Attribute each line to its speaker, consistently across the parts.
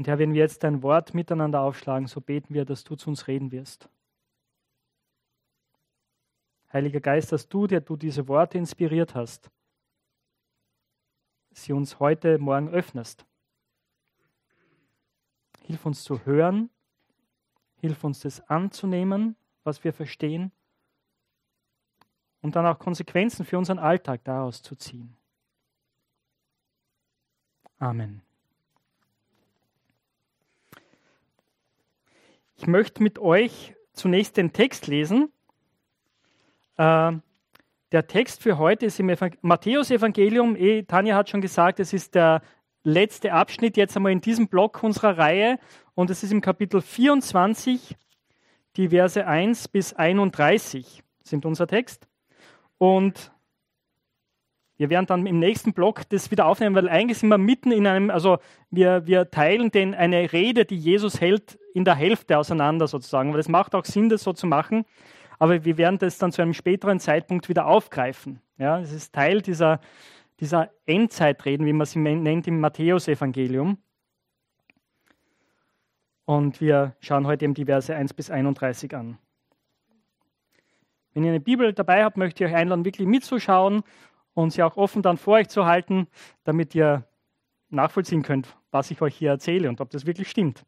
Speaker 1: Und Herr, wenn wir jetzt dein Wort miteinander aufschlagen, so beten wir, dass du zu uns reden wirst. Heiliger Geist, dass du, der du diese Worte inspiriert hast, sie uns heute Morgen öffnest. Hilf uns zu hören, hilf uns das anzunehmen, was wir verstehen und dann auch Konsequenzen für unseren Alltag daraus zu ziehen. Amen. Ich möchte mit euch zunächst den Text lesen. Äh, der Text für heute ist im Matthäus-Evangelium. Eh, Tanja hat schon gesagt, es ist der letzte Abschnitt jetzt einmal in diesem Block unserer Reihe und es ist im Kapitel 24, die Verse 1 bis 31 sind unser Text. Und wir werden dann im nächsten Block das wieder aufnehmen, weil eigentlich sind wir mitten in einem, also wir, wir teilen den, eine Rede, die Jesus hält, in der Hälfte auseinander sozusagen. Weil es macht auch Sinn, das so zu machen. Aber wir werden das dann zu einem späteren Zeitpunkt wieder aufgreifen. Ja, es ist Teil dieser, dieser Endzeitreden, wie man sie nennt im Matthäusevangelium. Und wir schauen heute eben die Verse 1 bis 31 an. Wenn ihr eine Bibel dabei habt, möchte ich euch einladen, wirklich mitzuschauen und sie auch offen dann vor euch zu halten, damit ihr nachvollziehen könnt, was ich euch hier erzähle und ob das wirklich stimmt.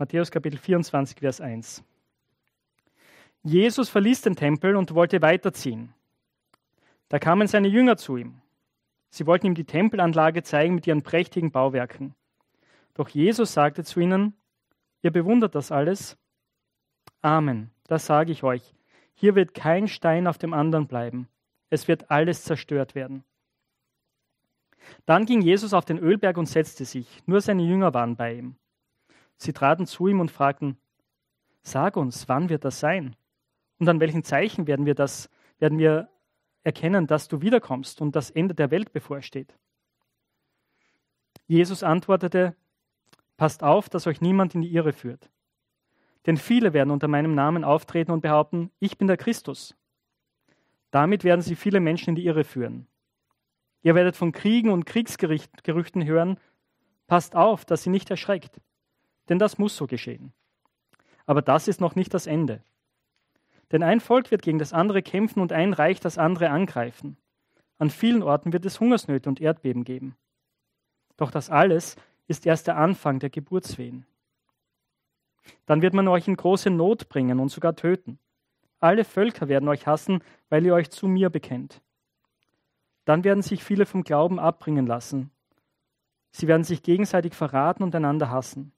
Speaker 1: Matthäus Kapitel 24, Vers 1. Jesus verließ den Tempel und wollte weiterziehen. Da kamen seine Jünger zu ihm. Sie wollten ihm die Tempelanlage zeigen mit ihren prächtigen Bauwerken. Doch Jesus sagte zu ihnen, ihr bewundert das alles? Amen, das sage ich euch. Hier wird kein Stein auf dem anderen bleiben. Es wird alles zerstört werden. Dann ging Jesus auf den Ölberg und setzte sich. Nur seine Jünger waren bei ihm. Sie traten zu ihm und fragten, Sag uns, wann wird das sein? Und an welchen Zeichen werden wir das, werden wir erkennen, dass du wiederkommst und das Ende der Welt bevorsteht? Jesus antwortete, Passt auf, dass euch niemand in die Irre führt. Denn viele werden unter meinem Namen auftreten und behaupten, ich bin der Christus. Damit werden sie viele Menschen in die Irre führen. Ihr werdet von Kriegen und Kriegsgerüchten hören. Passt auf, dass sie nicht erschreckt. Denn das muss so geschehen. Aber das ist noch nicht das Ende. Denn ein Volk wird gegen das andere kämpfen und ein Reich das andere angreifen. An vielen Orten wird es Hungersnöte und Erdbeben geben. Doch das alles ist erst der Anfang der Geburtswehen. Dann wird man euch in große Not bringen und sogar töten. Alle Völker werden euch hassen, weil ihr euch zu mir bekennt. Dann werden sich viele vom Glauben abbringen lassen. Sie werden sich gegenseitig verraten und einander hassen.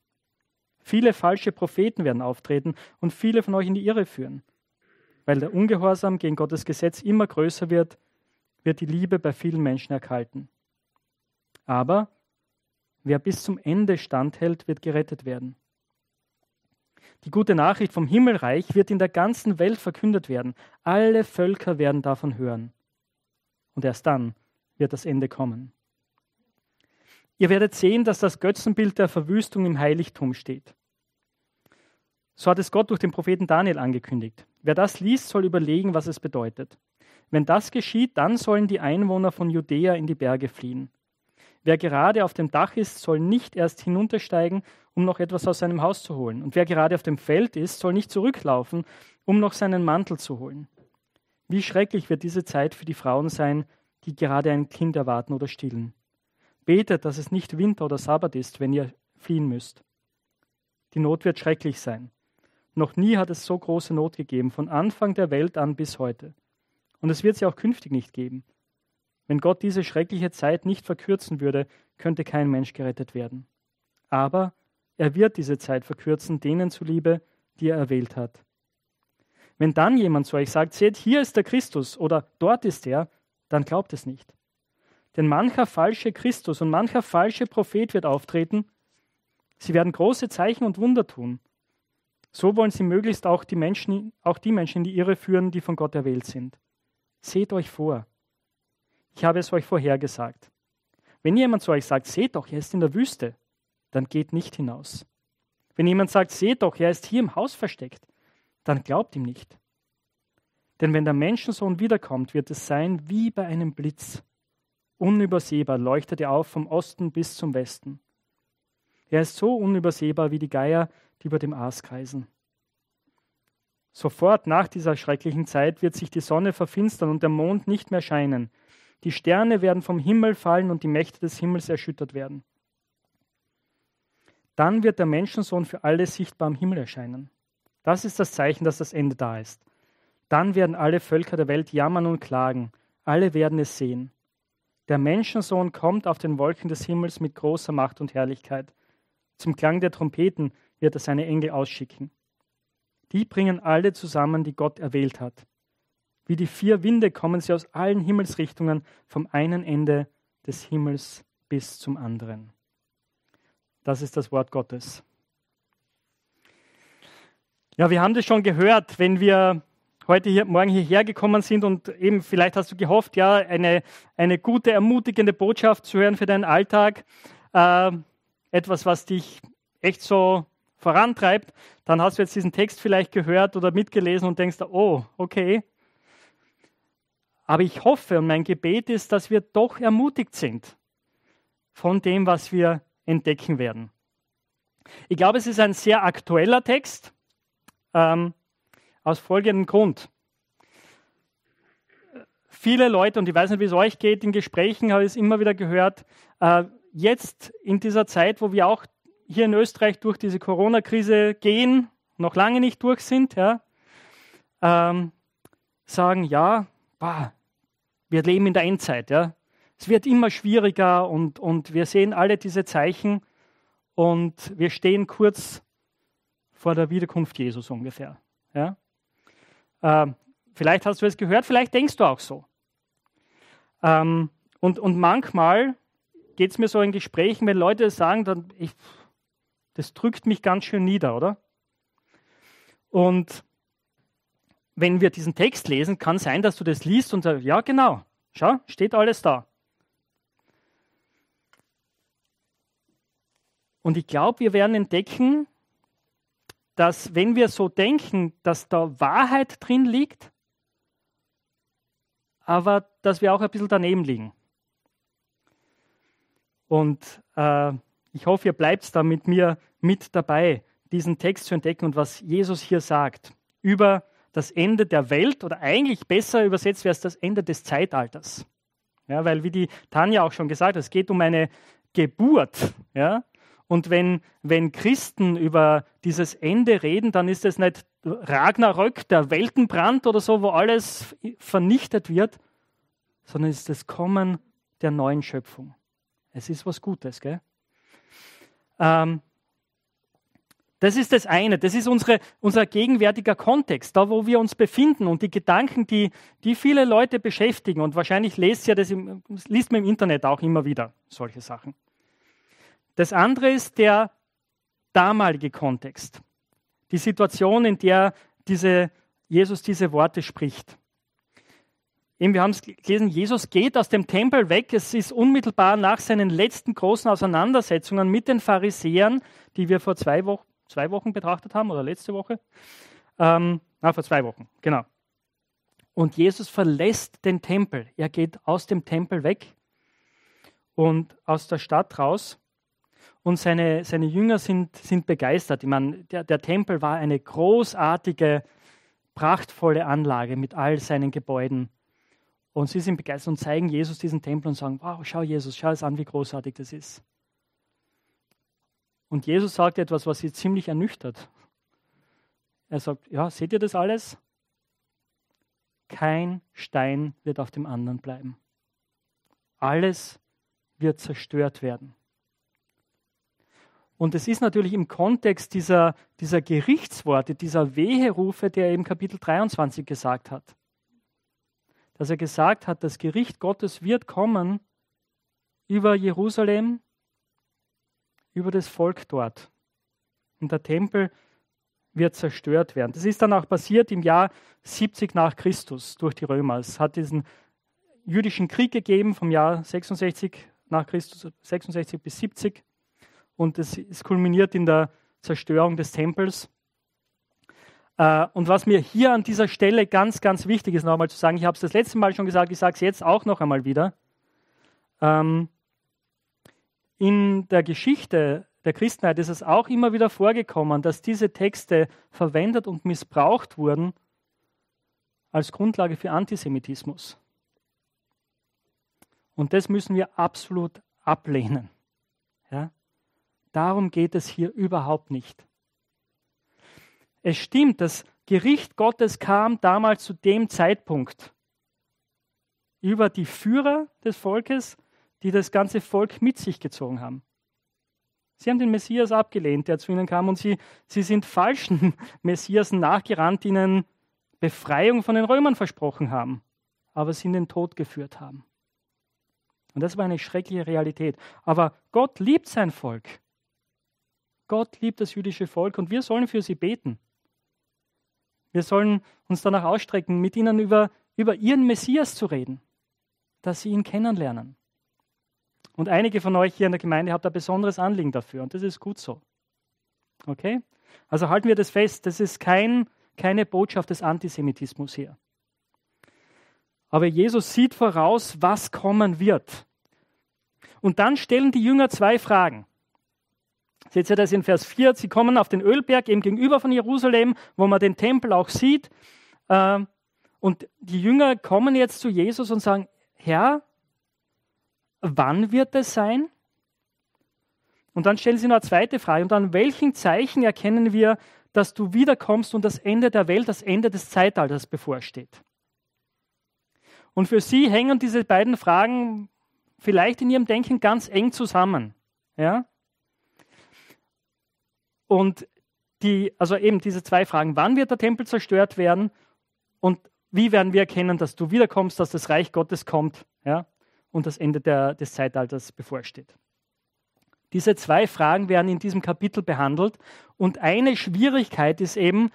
Speaker 1: Viele falsche Propheten werden auftreten und viele von euch in die Irre führen. Weil der Ungehorsam gegen Gottes Gesetz immer größer wird, wird die Liebe bei vielen Menschen erkalten. Aber wer bis zum Ende standhält, wird gerettet werden. Die gute Nachricht vom Himmelreich wird in der ganzen Welt verkündet werden. Alle Völker werden davon hören. Und erst dann wird das Ende kommen. Ihr werdet sehen, dass das Götzenbild der Verwüstung im Heiligtum steht. So hat es Gott durch den Propheten Daniel angekündigt. Wer das liest, soll überlegen, was es bedeutet. Wenn das geschieht, dann sollen die Einwohner von Judäa in die Berge fliehen. Wer gerade auf dem Dach ist, soll nicht erst hinuntersteigen, um noch etwas aus seinem Haus zu holen. Und wer gerade auf dem Feld ist, soll nicht zurücklaufen, um noch seinen Mantel zu holen. Wie schrecklich wird diese Zeit für die Frauen sein, die gerade ein Kind erwarten oder stillen. Betet, dass es nicht Winter oder Sabbat ist, wenn ihr fliehen müsst. Die Not wird schrecklich sein. Noch nie hat es so große Not gegeben, von Anfang der Welt an bis heute. Und es wird sie auch künftig nicht geben. Wenn Gott diese schreckliche Zeit nicht verkürzen würde, könnte kein Mensch gerettet werden. Aber er wird diese Zeit verkürzen, denen zuliebe, die er erwählt hat. Wenn dann jemand zu euch sagt, seht, hier ist der Christus oder dort ist er, dann glaubt es nicht. Denn mancher falsche Christus und mancher falsche Prophet wird auftreten. Sie werden große Zeichen und Wunder tun. So wollen sie möglichst auch die Menschen, auch die Menschen in die Irre führen, die von Gott erwählt sind. Seht euch vor. Ich habe es euch vorhergesagt. Wenn jemand zu euch sagt, seht doch, er ist in der Wüste, dann geht nicht hinaus. Wenn jemand sagt, seht doch, er ist hier im Haus versteckt, dann glaubt ihm nicht. Denn wenn der Menschensohn wiederkommt, wird es sein wie bei einem Blitz. Unübersehbar, leuchtet er auf vom Osten bis zum Westen. Er ist so unübersehbar wie die Geier, die über dem Aas kreisen. Sofort nach dieser schrecklichen Zeit wird sich die Sonne verfinstern und der Mond nicht mehr scheinen. Die Sterne werden vom Himmel fallen und die Mächte des Himmels erschüttert werden. Dann wird der Menschensohn für alle sichtbar am Himmel erscheinen. Das ist das Zeichen, dass das Ende da ist. Dann werden alle Völker der Welt jammern und klagen. Alle werden es sehen. Der Menschensohn kommt auf den Wolken des Himmels mit großer Macht und Herrlichkeit. Zum Klang der Trompeten wird er seine Engel ausschicken. Die bringen alle zusammen, die Gott erwählt hat. Wie die vier Winde kommen sie aus allen Himmelsrichtungen vom einen Ende des Himmels bis zum anderen. Das ist das Wort Gottes. Ja, wir haben das schon gehört, wenn wir heute hier, morgen hierher gekommen sind und eben vielleicht hast du gehofft, ja, eine, eine gute, ermutigende Botschaft zu hören für deinen Alltag, äh, etwas, was dich echt so vorantreibt, dann hast du jetzt diesen Text vielleicht gehört oder mitgelesen und denkst, oh, okay. Aber ich hoffe und mein Gebet ist, dass wir doch ermutigt sind von dem, was wir entdecken werden. Ich glaube, es ist ein sehr aktueller Text. Ähm, aus folgendem Grund. Viele Leute, und ich weiß nicht, wie es euch geht, in Gesprächen habe ich es immer wieder gehört, äh, jetzt in dieser Zeit, wo wir auch hier in Österreich durch diese Corona-Krise gehen, noch lange nicht durch sind, ja, ähm, sagen, ja, bah, wir leben in der Endzeit. Ja. Es wird immer schwieriger und, und wir sehen alle diese Zeichen und wir stehen kurz vor der Wiederkunft Jesus ungefähr. Ja. Ähm, vielleicht hast du es gehört, vielleicht denkst du auch so. Ähm, und, und manchmal geht es mir so in Gesprächen, wenn Leute sagen, dann, ich, das drückt mich ganz schön nieder, oder? Und wenn wir diesen Text lesen, kann sein, dass du das liest und sagst, ja genau, schau, steht alles da. Und ich glaube, wir werden entdecken, dass wenn wir so denken, dass da Wahrheit drin liegt, aber dass wir auch ein bisschen daneben liegen. Und äh, ich hoffe, ihr bleibt da mit mir mit dabei, diesen Text zu entdecken und was Jesus hier sagt über das Ende der Welt oder eigentlich besser übersetzt wäre es das Ende des Zeitalters. Ja, weil wie die Tanja auch schon gesagt hat, es geht um eine Geburt. Ja? Und wenn, wenn Christen über dieses Ende reden, dann ist es nicht Ragnarök, der Weltenbrand oder so, wo alles vernichtet wird, sondern es ist das Kommen der neuen Schöpfung. Es ist was Gutes, gell? Ähm, das ist das eine, das ist unsere, unser gegenwärtiger Kontext, da wo wir uns befinden und die Gedanken, die, die viele Leute beschäftigen. Und wahrscheinlich lest, ja das im, liest man im Internet auch immer wieder solche Sachen. Das andere ist der damalige Kontext. Die Situation, in der diese, Jesus diese Worte spricht. Eben, wir haben es gelesen, Jesus geht aus dem Tempel weg. Es ist unmittelbar nach seinen letzten großen Auseinandersetzungen mit den Pharisäern, die wir vor zwei, Wo zwei Wochen betrachtet haben oder letzte Woche. Ähm, na, vor zwei Wochen, genau. Und Jesus verlässt den Tempel. Er geht aus dem Tempel weg und aus der Stadt raus und seine, seine Jünger sind, sind begeistert. Ich meine, der, der Tempel war eine großartige, prachtvolle Anlage mit all seinen Gebäuden. Und sie sind begeistert und zeigen Jesus diesen Tempel und sagen, wow, schau Jesus, schau es an, wie großartig das ist. Und Jesus sagt etwas, was sie ziemlich ernüchtert. Er sagt, ja, seht ihr das alles? Kein Stein wird auf dem anderen bleiben. Alles wird zerstört werden. Und es ist natürlich im Kontext dieser, dieser Gerichtsworte, dieser Weherufe, der er im Kapitel 23 gesagt hat. Dass er gesagt hat, das Gericht Gottes wird kommen über Jerusalem, über das Volk dort. Und der Tempel wird zerstört werden. Das ist dann auch passiert im Jahr 70 nach Christus durch die Römer. Es hat diesen jüdischen Krieg gegeben vom Jahr 66 nach Christus, 66 bis 70 und es, es kulminiert in der Zerstörung des Tempels. Äh, und was mir hier an dieser Stelle ganz, ganz wichtig ist, nochmal zu sagen, ich habe es das letzte Mal schon gesagt, ich sage es jetzt auch noch einmal wieder. Ähm, in der Geschichte der Christenheit ist es auch immer wieder vorgekommen, dass diese Texte verwendet und missbraucht wurden als Grundlage für Antisemitismus. Und das müssen wir absolut ablehnen. Ja? Darum geht es hier überhaupt nicht. Es stimmt, das Gericht Gottes kam damals zu dem Zeitpunkt über die Führer des Volkes, die das ganze Volk mit sich gezogen haben. Sie haben den Messias abgelehnt, der zu ihnen kam, und sie, sie sind falschen Messiasen nachgerannt, die ihnen Befreiung von den Römern versprochen haben, aber sie in den Tod geführt haben. Und das war eine schreckliche Realität. Aber Gott liebt sein Volk. Gott liebt das jüdische Volk und wir sollen für sie beten. Wir sollen uns danach ausstrecken, mit ihnen über, über ihren Messias zu reden, dass sie ihn kennenlernen. Und einige von euch hier in der Gemeinde habt ein besonderes Anliegen dafür und das ist gut so. Okay? Also halten wir das fest, das ist kein, keine Botschaft des Antisemitismus hier. Aber Jesus sieht voraus, was kommen wird. Und dann stellen die Jünger zwei Fragen. Seht ihr das in Vers 4? Sie kommen auf den Ölberg, eben gegenüber von Jerusalem, wo man den Tempel auch sieht. Ähm, und die Jünger kommen jetzt zu Jesus und sagen, Herr, wann wird es sein? Und dann stellen sie noch eine zweite Frage. Und an welchen Zeichen erkennen wir, dass du wiederkommst und das Ende der Welt, das Ende des Zeitalters bevorsteht? Und für sie hängen diese beiden Fragen vielleicht in ihrem Denken ganz eng zusammen. Ja? Und die, also eben diese zwei Fragen, wann wird der Tempel zerstört werden und wie werden wir erkennen, dass du wiederkommst, dass das Reich Gottes kommt ja, und das Ende der, des Zeitalters bevorsteht. Diese zwei Fragen werden in diesem Kapitel behandelt und eine Schwierigkeit ist eben,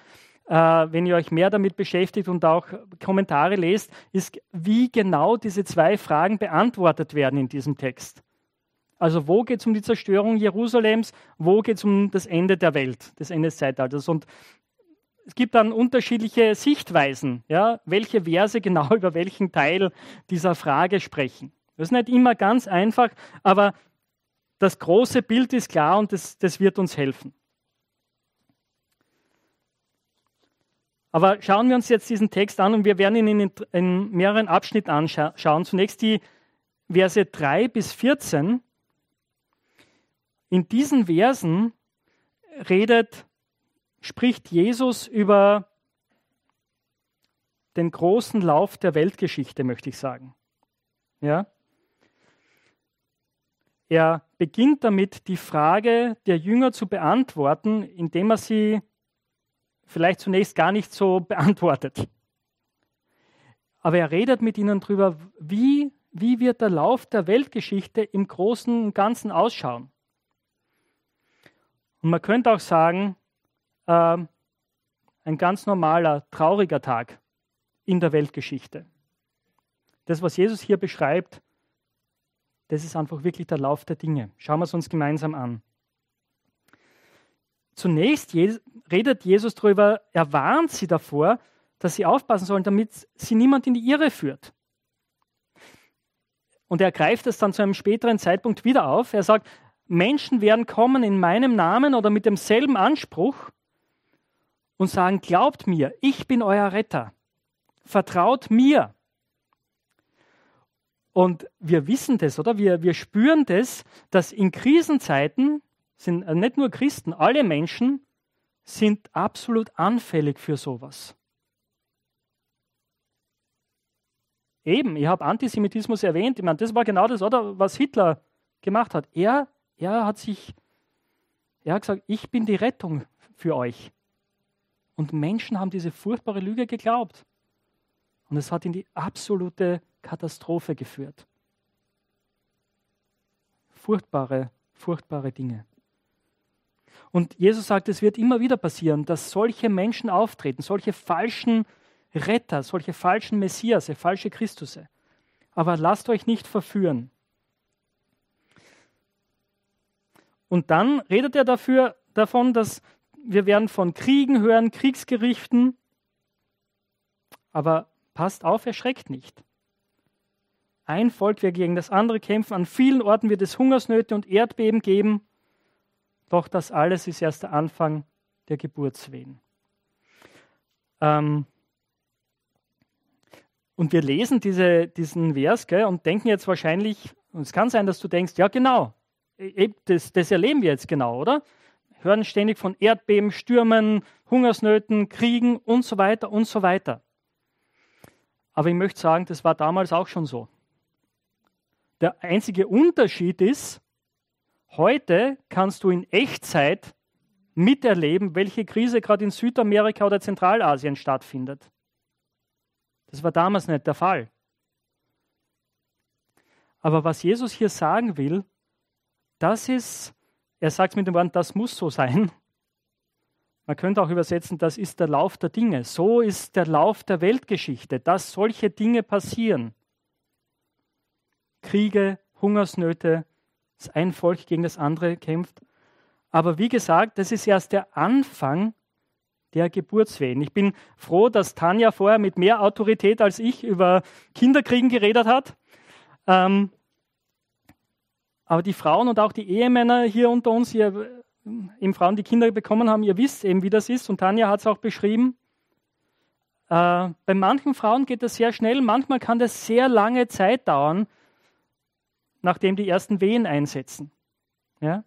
Speaker 1: äh, wenn ihr euch mehr damit beschäftigt und auch Kommentare lest, ist, wie genau diese zwei Fragen beantwortet werden in diesem Text. Also wo geht es um die Zerstörung Jerusalems, wo geht es um das Ende der Welt, das Ende des Zeitalters. Und es gibt dann unterschiedliche Sichtweisen, ja, welche Verse genau über welchen Teil dieser Frage sprechen. Das ist nicht immer ganz einfach, aber das große Bild ist klar und das, das wird uns helfen. Aber schauen wir uns jetzt diesen Text an und wir werden ihn in, in mehreren Abschnitten anschauen. Zunächst die Verse 3 bis 14 in diesen Versen redet, spricht Jesus über den großen Lauf der Weltgeschichte, möchte ich sagen. Ja? Er beginnt damit, die Frage der Jünger zu beantworten, indem er sie vielleicht zunächst gar nicht so beantwortet. Aber er redet mit ihnen darüber, wie, wie wird der Lauf der Weltgeschichte im Großen und Ganzen ausschauen. Und man könnte auch sagen, äh, ein ganz normaler, trauriger Tag in der Weltgeschichte. Das, was Jesus hier beschreibt, das ist einfach wirklich der Lauf der Dinge. Schauen wir es uns gemeinsam an. Zunächst redet Jesus darüber, er warnt sie davor, dass sie aufpassen sollen, damit sie niemand in die Irre führt. Und er greift es dann zu einem späteren Zeitpunkt wieder auf. Er sagt, Menschen werden kommen in meinem Namen oder mit demselben Anspruch und sagen, glaubt mir, ich bin euer Retter. Vertraut mir. Und wir wissen das, oder? Wir, wir spüren das, dass in Krisenzeiten sind äh, nicht nur Christen, alle Menschen sind absolut anfällig für sowas. Eben, ich habe Antisemitismus erwähnt. Ich meine, das war genau das, oder, was Hitler gemacht hat. Er er hat sich, er hat gesagt, ich bin die Rettung für euch. Und Menschen haben diese furchtbare Lüge geglaubt. Und es hat in die absolute Katastrophe geführt. Furchtbare, furchtbare Dinge. Und Jesus sagt, es wird immer wieder passieren, dass solche Menschen auftreten, solche falschen Retter, solche falschen Messias, falsche Christusse. Aber lasst euch nicht verführen. Und dann redet er dafür, davon, dass wir werden von Kriegen hören, Kriegsgerichten. Aber passt auf, erschreckt nicht. Ein Volk wird gegen das andere kämpfen. An vielen Orten wird es Hungersnöte und Erdbeben geben. Doch das alles ist erst der Anfang der Geburtswehen. Ähm und wir lesen diese, diesen Vers gell, und denken jetzt wahrscheinlich, und es kann sein, dass du denkst, ja genau, das, das erleben wir jetzt genau, oder? hören ständig von Erdbeben, Stürmen, Hungersnöten, Kriegen und so weiter und so weiter. Aber ich möchte sagen, das war damals auch schon so. Der einzige Unterschied ist, heute kannst du in Echtzeit miterleben, welche Krise gerade in Südamerika oder Zentralasien stattfindet. Das war damals nicht der Fall. Aber was Jesus hier sagen will, das ist er sagt mit dem Wort, das muss so sein. Man könnte auch übersetzen, das ist der Lauf der Dinge. So ist der Lauf der Weltgeschichte, dass solche Dinge passieren. Kriege, Hungersnöte, dass ein Volk gegen das andere kämpft. Aber wie gesagt, das ist erst der Anfang der Geburtswehen. Ich bin froh, dass Tanja vorher mit mehr Autorität als ich über Kinderkriegen geredet hat. Ähm, aber die Frauen und auch die Ehemänner hier unter uns, hier, eben Frauen, die Kinder bekommen haben, ihr wisst eben, wie das ist. Und Tanja hat es auch beschrieben. Äh, bei manchen Frauen geht das sehr schnell, manchmal kann das sehr lange Zeit dauern, nachdem die ersten Wehen einsetzen. Ja?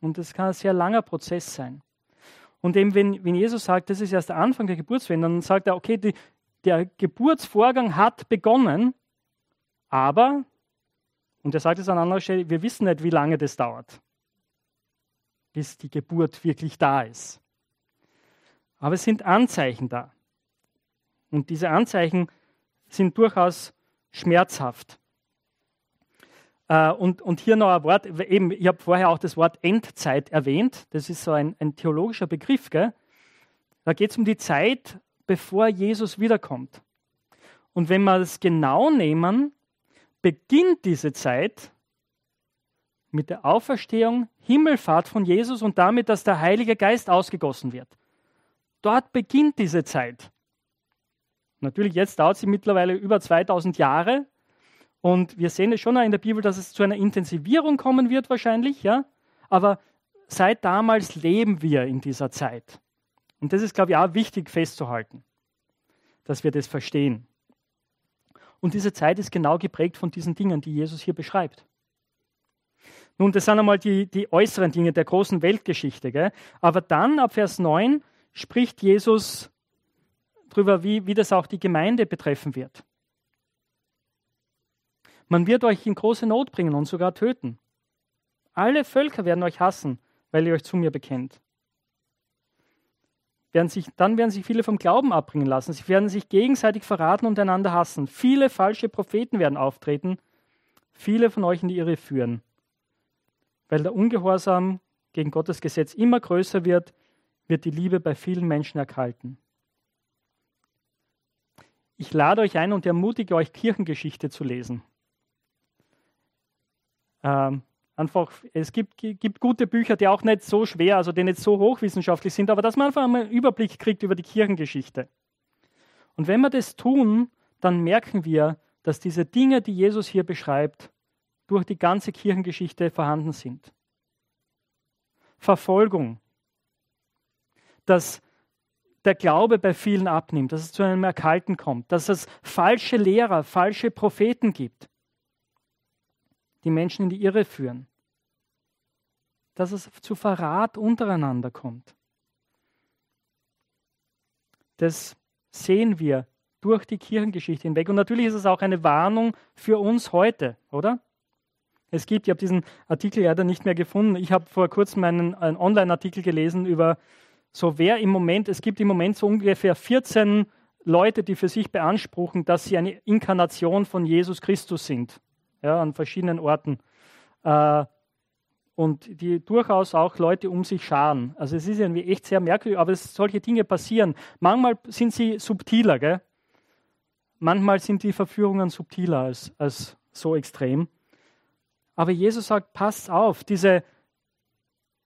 Speaker 1: Und das kann ein sehr langer Prozess sein. Und eben, wenn, wenn Jesus sagt, das ist erst der Anfang der Geburtswehen, dann sagt er, okay, die, der Geburtsvorgang hat begonnen, aber und er sagt es an anderer Stelle, wir wissen nicht, wie lange das dauert, bis die Geburt wirklich da ist. Aber es sind Anzeichen da. Und diese Anzeichen sind durchaus schmerzhaft. Äh, und, und hier noch ein Wort, eben, ich habe vorher auch das Wort Endzeit erwähnt. Das ist so ein, ein theologischer Begriff. Gell? Da geht es um die Zeit, bevor Jesus wiederkommt. Und wenn wir es genau nehmen, beginnt diese Zeit mit der Auferstehung, Himmelfahrt von Jesus und damit, dass der Heilige Geist ausgegossen wird. Dort beginnt diese Zeit. Natürlich, jetzt dauert sie mittlerweile über 2000 Jahre. Und wir sehen es schon in der Bibel, dass es zu einer Intensivierung kommen wird, wahrscheinlich. Ja? Aber seit damals leben wir in dieser Zeit. Und das ist, glaube ich, auch wichtig festzuhalten, dass wir das verstehen. Und diese Zeit ist genau geprägt von diesen Dingen, die Jesus hier beschreibt. Nun, das sind einmal die, die äußeren Dinge der großen Weltgeschichte. Gell? Aber dann, ab Vers 9, spricht Jesus darüber, wie, wie das auch die Gemeinde betreffen wird. Man wird euch in große Not bringen und sogar töten. Alle Völker werden euch hassen, weil ihr euch zu mir bekennt werden sich, dann werden sich viele vom Glauben abbringen lassen. Sie werden sich gegenseitig verraten und einander hassen. Viele falsche Propheten werden auftreten, viele von euch in die Irre führen. Weil der Ungehorsam gegen Gottes Gesetz immer größer wird, wird die Liebe bei vielen Menschen erkalten. Ich lade euch ein und ermutige euch, Kirchengeschichte zu lesen. Ähm, einfach, es gibt, gibt gute Bücher, die auch nicht so schwer, also die nicht so hochwissenschaftlich sind, aber dass man einfach einen Überblick kriegt über die Kirchengeschichte. Und wenn wir das tun, dann merken wir, dass diese Dinge, die Jesus hier beschreibt, durch die ganze Kirchengeschichte vorhanden sind. Verfolgung, dass der Glaube bei vielen abnimmt, dass es zu einem Erkalten kommt, dass es falsche Lehrer, falsche Propheten gibt die Menschen in die Irre führen. Dass es zu Verrat untereinander kommt. Das sehen wir durch die Kirchengeschichte hinweg. Und natürlich ist es auch eine Warnung für uns heute, oder? Es gibt, ich habe diesen Artikel leider nicht mehr gefunden. Ich habe vor kurzem einen, einen Online-Artikel gelesen über so wer im Moment, es gibt im Moment so ungefähr 14 Leute, die für sich beanspruchen, dass sie eine Inkarnation von Jesus Christus sind ja, an verschiedenen Orten. Äh, und die durchaus auch Leute um sich scharen. Also es ist irgendwie echt sehr merkwürdig, aber es, solche Dinge passieren. Manchmal sind sie subtiler, gell? manchmal sind die Verführungen subtiler als, als so extrem. Aber Jesus sagt, passt auf, diese,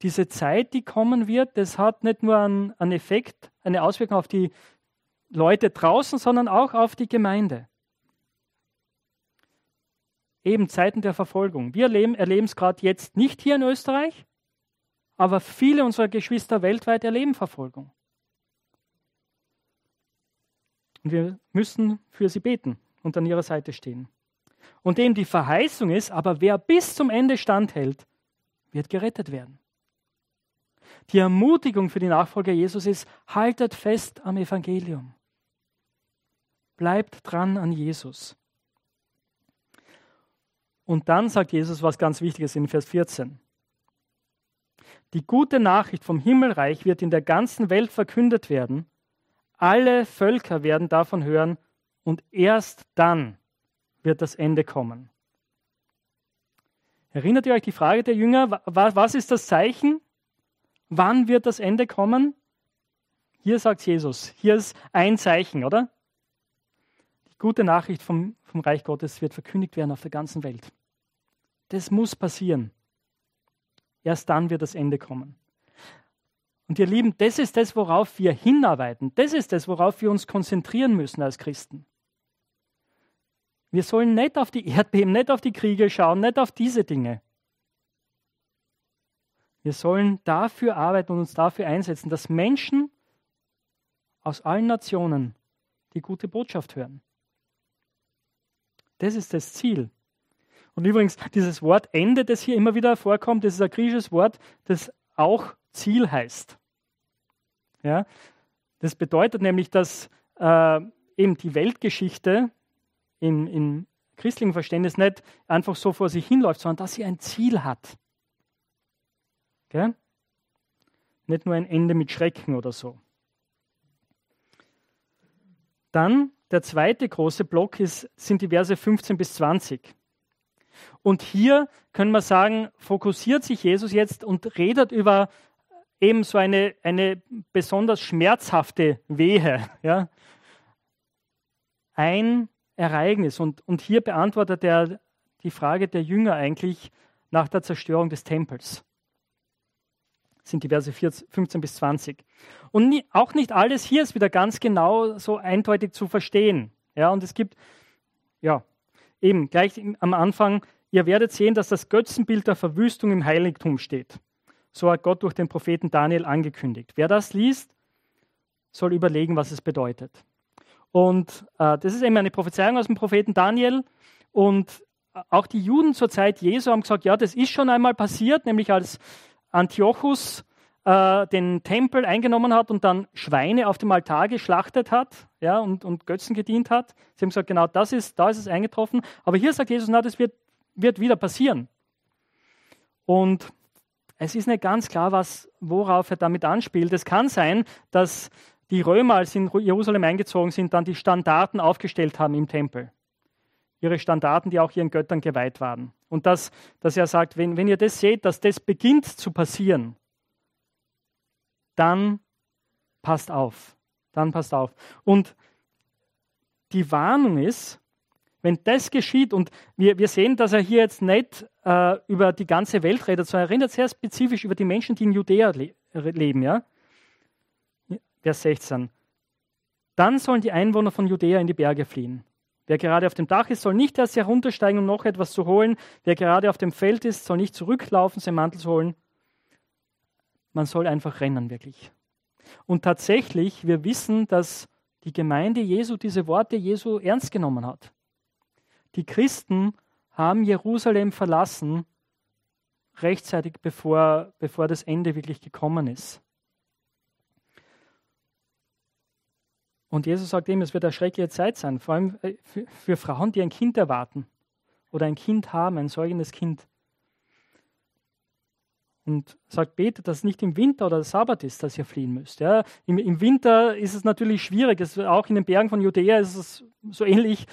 Speaker 1: diese Zeit, die kommen wird, das hat nicht nur einen, einen Effekt, eine Auswirkung auf die Leute draußen, sondern auch auf die Gemeinde. Eben Zeiten der Verfolgung. Wir erleben es gerade jetzt nicht hier in Österreich, aber viele unserer Geschwister weltweit erleben Verfolgung. Und wir müssen für sie beten und an ihrer Seite stehen. Und dem die Verheißung ist, aber wer bis zum Ende standhält, wird gerettet werden. Die Ermutigung für die Nachfolger Jesus ist, haltet fest am Evangelium. Bleibt dran an Jesus. Und dann sagt Jesus was ganz Wichtiges in Vers 14. Die gute Nachricht vom Himmelreich wird in der ganzen Welt verkündet werden. Alle Völker werden davon hören und erst dann wird das Ende kommen. Erinnert ihr euch die Frage der Jünger, was ist das Zeichen? Wann wird das Ende kommen? Hier sagt Jesus, hier ist ein Zeichen, oder? Die gute Nachricht vom, vom Reich Gottes wird verkündigt werden auf der ganzen Welt. Das muss passieren. Erst dann wird das Ende kommen. Und ihr Lieben, das ist das, worauf wir hinarbeiten. Das ist das, worauf wir uns konzentrieren müssen als Christen. Wir sollen nicht auf die Erdbeben, nicht auf die Kriege schauen, nicht auf diese Dinge. Wir sollen dafür arbeiten und uns dafür einsetzen, dass Menschen aus allen Nationen die gute Botschaft hören. Das ist das Ziel. Und übrigens, dieses Wort Ende, das hier immer wieder vorkommt, das ist ein griechisches Wort, das auch Ziel heißt. Ja? Das bedeutet nämlich, dass äh, eben die Weltgeschichte im, im christlichen Verständnis nicht einfach so vor sich hinläuft, sondern dass sie ein Ziel hat. Gell? Nicht nur ein Ende mit Schrecken oder so. Dann der zweite große Block ist, sind die Verse 15 bis 20. Und hier können wir sagen, fokussiert sich Jesus jetzt und redet über eben so eine, eine besonders schmerzhafte Wehe. Ja? Ein Ereignis. Und, und hier beantwortet er die Frage der Jünger eigentlich nach der Zerstörung des Tempels. Das sind die Verse 15 bis 20. Und nie, auch nicht alles hier ist wieder ganz genau so eindeutig zu verstehen. Ja, und es gibt, ja, eben gleich am Anfang, ihr werdet sehen, dass das Götzenbild der Verwüstung im Heiligtum steht. So hat Gott durch den Propheten Daniel angekündigt. Wer das liest, soll überlegen, was es bedeutet. Und äh, das ist eben eine Prophezeiung aus dem Propheten Daniel. Und auch die Juden zur Zeit Jesu haben gesagt, ja, das ist schon einmal passiert, nämlich als Antiochus äh, den Tempel eingenommen hat und dann Schweine auf dem Altar geschlachtet hat ja, und, und Götzen gedient hat. Sie haben gesagt, genau das ist, da ist es eingetroffen. Aber hier sagt Jesus, na, das wird, wird wieder passieren. Und es ist nicht ganz klar, was, worauf er damit anspielt. Es kann sein, dass die Römer, als sie in Jerusalem eingezogen sind, dann die Standarten aufgestellt haben im Tempel. Ihre Standarten, die auch ihren Göttern geweiht waren. Und dass, dass er sagt, wenn, wenn ihr das seht, dass das beginnt zu passieren, dann passt auf. Dann passt auf. Und die Warnung ist, wenn das geschieht, und wir, wir sehen, dass er hier jetzt nicht äh, über die ganze Welt redet, sondern er redet sehr spezifisch über die Menschen, die in Judäa le leben. Ja? Vers 16. Dann sollen die Einwohner von Judäa in die Berge fliehen. Wer gerade auf dem Dach ist, soll nicht erst heruntersteigen, um noch etwas zu holen. Wer gerade auf dem Feld ist, soll nicht zurücklaufen, seinen Mantel zu holen. Man soll einfach rennen, wirklich. Und tatsächlich, wir wissen, dass die Gemeinde Jesu diese Worte Jesu ernst genommen hat. Die Christen haben Jerusalem verlassen, rechtzeitig bevor, bevor das Ende wirklich gekommen ist. Und Jesus sagt ihm, es wird eine schreckliche Zeit sein, vor allem äh, für, für Frauen, die ein Kind erwarten oder ein Kind haben, ein säugendes Kind. Und sagt, betet, dass es nicht im Winter oder Sabbat ist, dass ihr fliehen müsst. Ja, im, im, Winter ist es natürlich schwierig. Es, auch in den Bergen von Judäa ist es so ähnlich.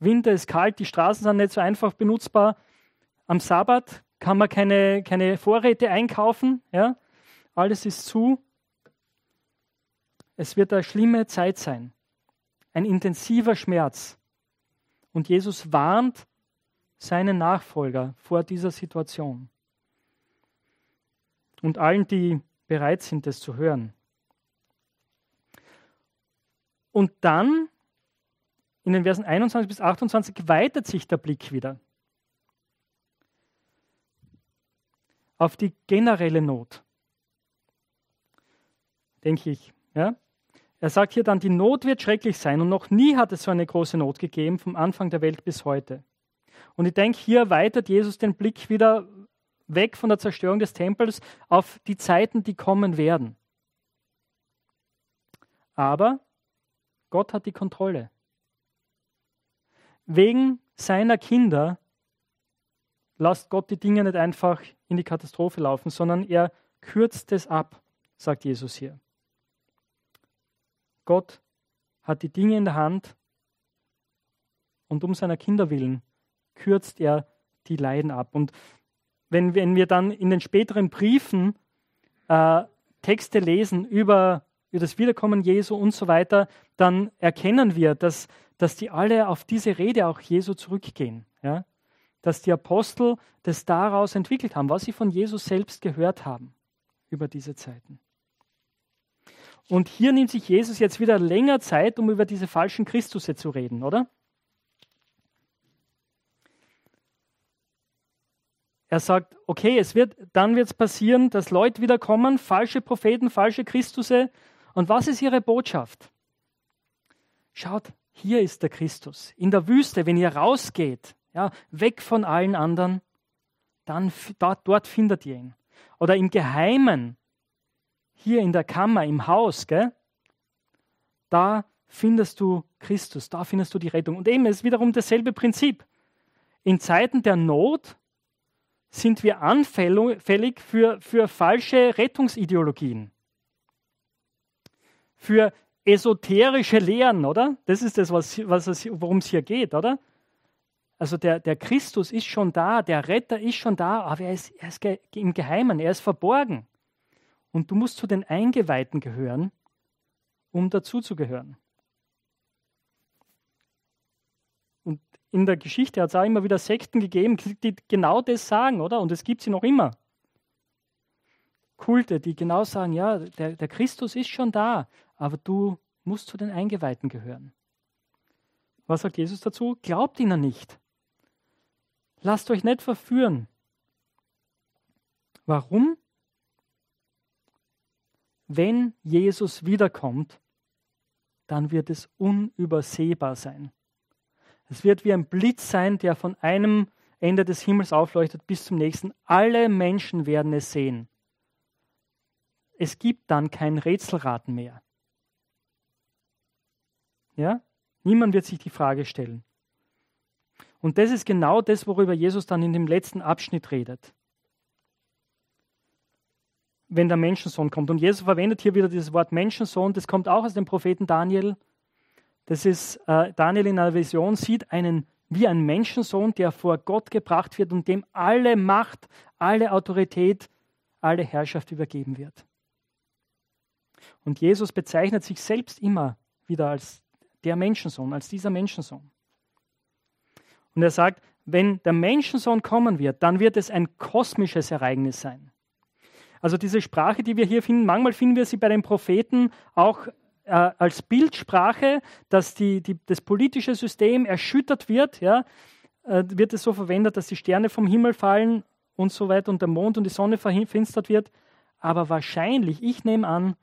Speaker 1: Winter ist kalt, die Straßen sind nicht so einfach benutzbar. Am Sabbat kann man keine, keine Vorräte einkaufen. Ja? Alles ist zu. Es wird eine schlimme Zeit sein, ein intensiver Schmerz. Und Jesus warnt seinen Nachfolger vor dieser Situation und allen, die bereit sind, es zu hören. Und dann, in den Versen 21 bis 28, weitet sich der Blick wieder auf die generelle Not, denke ich. Ja? Er sagt hier dann, die Not wird schrecklich sein und noch nie hat es so eine große Not gegeben, vom Anfang der Welt bis heute. Und ich denke, hier weitet Jesus den Blick wieder weg von der Zerstörung des Tempels auf die Zeiten, die kommen werden. Aber Gott hat die Kontrolle. Wegen seiner Kinder lasst Gott die Dinge nicht einfach in die Katastrophe laufen, sondern er kürzt es ab, sagt Jesus hier. Gott hat die Dinge in der Hand und um seiner Kinder willen kürzt er die Leiden ab. Und wenn, wenn wir dann in den späteren Briefen äh, Texte lesen über, über das Wiederkommen Jesu und so weiter, dann erkennen wir, dass, dass die alle auf diese Rede auch Jesu zurückgehen. Ja? Dass die Apostel das daraus entwickelt haben, was sie von Jesus selbst gehört haben über diese Zeiten. Und hier nimmt sich Jesus jetzt wieder länger Zeit, um über diese falschen Christusse zu reden, oder? Er sagt, okay, es wird, dann wird es passieren, dass Leute wieder kommen, falsche Propheten, falsche Christusse. Und was ist ihre Botschaft? Schaut, hier ist der Christus. In der Wüste, wenn ihr rausgeht, ja, weg von allen anderen, dann dort, dort findet ihr ihn. Oder im Geheimen, hier in der Kammer, im Haus, gell, da findest du Christus, da findest du die Rettung. Und eben ist wiederum dasselbe Prinzip. In Zeiten der Not sind wir anfällig für, für falsche Rettungsideologien, für esoterische Lehren, oder? Das ist das, was, was worum es hier geht, oder? Also der, der Christus ist schon da, der Retter ist schon da, aber er ist, er ist im Geheimen, er ist verborgen. Und du musst zu den Eingeweihten gehören, um dazuzugehören. In der Geschichte hat es auch immer wieder Sekten gegeben, die genau das sagen, oder? Und es gibt sie noch immer. Kulte, die genau sagen, ja, der, der Christus ist schon da, aber du musst zu den Eingeweihten gehören. Was sagt Jesus dazu? Glaubt ihnen nicht. Lasst euch nicht verführen. Warum? Wenn Jesus wiederkommt, dann wird es unübersehbar sein. Es wird wie ein Blitz sein, der von einem Ende des Himmels aufleuchtet bis zum nächsten. Alle Menschen werden es sehen. Es gibt dann kein Rätselraten mehr. Ja? Niemand wird sich die Frage stellen. Und das ist genau das, worüber Jesus dann in dem letzten Abschnitt redet. Wenn der Menschensohn kommt. Und Jesus verwendet hier wieder dieses Wort Menschensohn, das kommt auch aus dem Propheten Daniel. Das ist, äh, Daniel in einer Vision sieht einen wie ein Menschensohn, der vor Gott gebracht wird und dem alle Macht, alle Autorität, alle Herrschaft übergeben wird. Und Jesus bezeichnet sich selbst immer wieder als der Menschensohn, als dieser Menschensohn. Und er sagt, wenn der Menschensohn kommen wird, dann wird es ein kosmisches Ereignis sein. Also diese Sprache, die wir hier finden, manchmal finden wir sie bei den Propheten auch äh, als Bildsprache, dass die, die, das politische System erschüttert wird, ja, äh, wird es so verwendet, dass die Sterne vom Himmel fallen und so weiter und der Mond und die Sonne verfinstert wird. Aber wahrscheinlich, ich nehme an,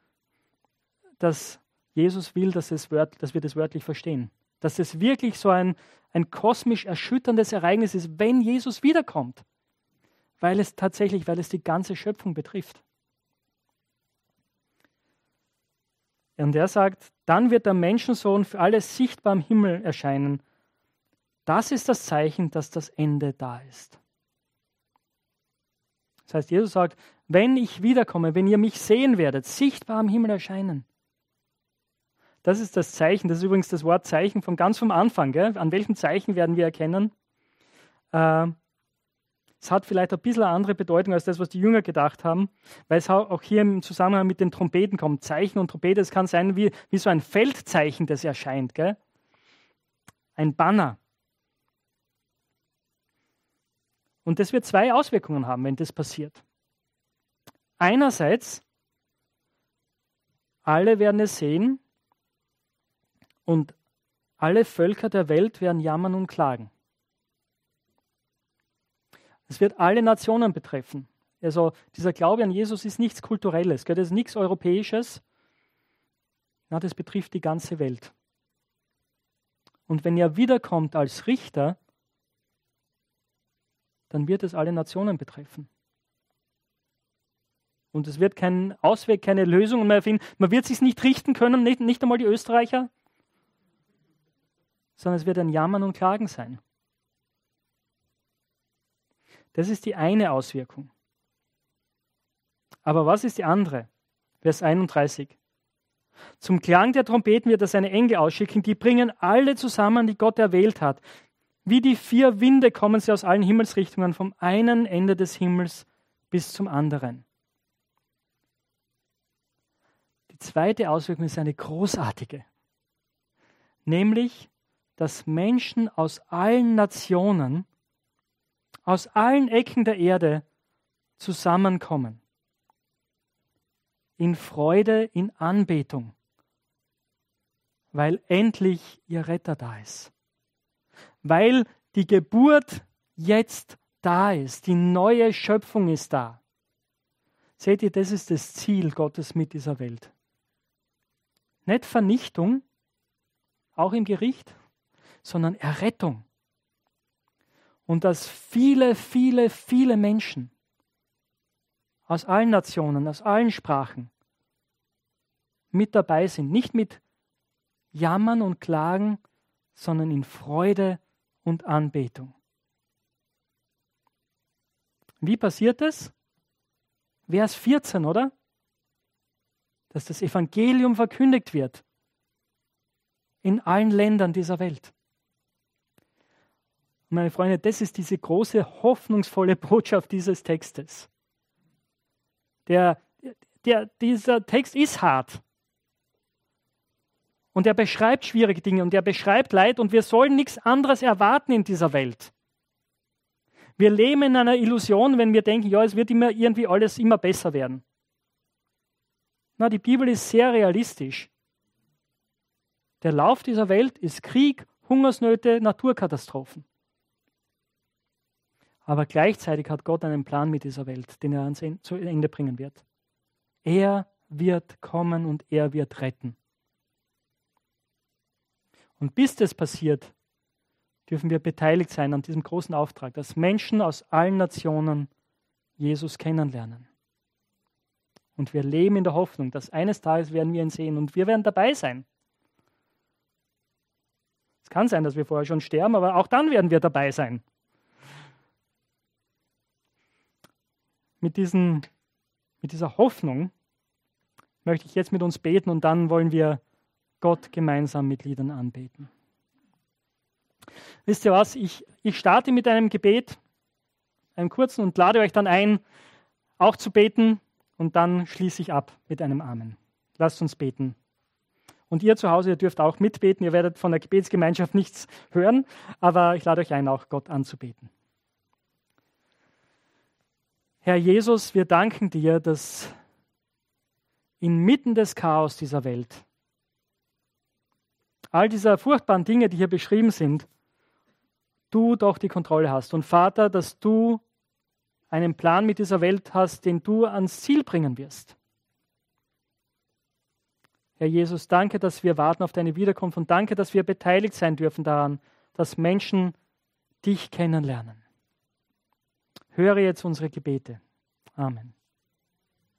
Speaker 1: dass Jesus will, dass, es wört, dass wir das wörtlich verstehen. Dass es wirklich so ein, ein kosmisch erschütterndes Ereignis ist, wenn Jesus wiederkommt. Weil es tatsächlich, weil es die ganze Schöpfung betrifft. Und er sagt, dann wird der Menschensohn für alle sichtbar im Himmel erscheinen. Das ist das Zeichen, dass das Ende da ist. Das heißt, Jesus sagt, wenn ich wiederkomme, wenn ihr mich sehen werdet, sichtbar am Himmel erscheinen. Das ist das Zeichen, das ist übrigens das Wort Zeichen von ganz vom Anfang. Gell? An welchem Zeichen werden wir erkennen? Äh, es hat vielleicht ein bisschen eine andere Bedeutung als das, was die Jünger gedacht haben, weil es auch hier im Zusammenhang mit den Trompeten kommt. Zeichen und Trompete, es kann sein wie, wie so ein Feldzeichen, das erscheint. Gell? Ein Banner. Und das wird zwei Auswirkungen haben, wenn das passiert. Einerseits, alle werden es sehen und alle Völker der Welt werden jammern und klagen. Es wird alle Nationen betreffen. also dieser Glaube an Jesus ist nichts Kulturelles, das ist nichts Europäisches. Ja, das betrifft die ganze Welt. Und wenn er wiederkommt als Richter, dann wird es alle Nationen betreffen. Und es wird keinen Ausweg, keine Lösung mehr finden. Man wird sich nicht richten können, nicht, nicht einmal die Österreicher, sondern es wird ein Jammern und Klagen sein. Das ist die eine Auswirkung. Aber was ist die andere? Vers 31. Zum Klang der Trompeten wird er seine Engel ausschicken, die bringen alle zusammen, die Gott erwählt hat. Wie die vier Winde kommen sie aus allen Himmelsrichtungen, vom einen Ende des Himmels bis zum anderen. Die zweite Auswirkung ist eine großartige, nämlich, dass Menschen aus allen Nationen, aus allen Ecken der Erde zusammenkommen in Freude, in Anbetung, weil endlich ihr Retter da ist, weil die Geburt jetzt da ist, die neue Schöpfung ist da. Seht ihr, das ist das Ziel Gottes mit dieser Welt. Nicht Vernichtung, auch im Gericht, sondern Errettung. Und dass viele, viele, viele Menschen aus allen Nationen, aus allen Sprachen mit dabei sind. Nicht mit Jammern und Klagen, sondern in Freude und Anbetung. Wie passiert es? Vers 14, oder? Dass das Evangelium verkündigt wird in allen Ländern dieser Welt. Meine Freunde, das ist diese große, hoffnungsvolle Botschaft dieses Textes. Der, der, dieser Text ist hart. Und er beschreibt schwierige Dinge und er beschreibt Leid und wir sollen nichts anderes erwarten in dieser Welt. Wir leben in einer Illusion, wenn wir denken, ja, es wird immer irgendwie alles immer besser werden. Na, die Bibel ist sehr realistisch. Der Lauf dieser Welt ist Krieg, Hungersnöte, Naturkatastrophen. Aber gleichzeitig hat Gott einen Plan mit dieser Welt, den er zu Ende bringen wird. Er wird kommen und er wird retten. Und bis das passiert, dürfen wir beteiligt sein an diesem großen Auftrag, dass Menschen aus allen Nationen Jesus kennenlernen. Und wir leben in der Hoffnung, dass eines Tages werden wir ihn sehen und wir werden dabei sein. Es kann sein, dass wir vorher schon sterben, aber auch dann werden wir dabei sein. Mit, diesen, mit dieser Hoffnung möchte ich jetzt mit uns beten und dann wollen wir Gott gemeinsam mit Liedern anbeten. Wisst ihr was? Ich, ich starte mit einem Gebet, einem kurzen, und lade euch dann ein, auch zu beten und dann schließe ich ab mit einem Amen. Lasst uns beten. Und ihr zu Hause, ihr dürft auch mitbeten. Ihr werdet von der Gebetsgemeinschaft nichts hören, aber ich lade euch ein, auch Gott anzubeten. Herr Jesus, wir danken dir, dass inmitten des Chaos dieser Welt, all dieser furchtbaren Dinge, die hier beschrieben sind, du doch die Kontrolle hast. Und Vater, dass du einen Plan mit dieser Welt hast, den du ans Ziel bringen wirst. Herr Jesus, danke, dass wir warten auf deine Wiederkunft und danke, dass wir beteiligt sein dürfen daran, dass Menschen dich kennenlernen. Höre jetzt unsere Gebete. Amen.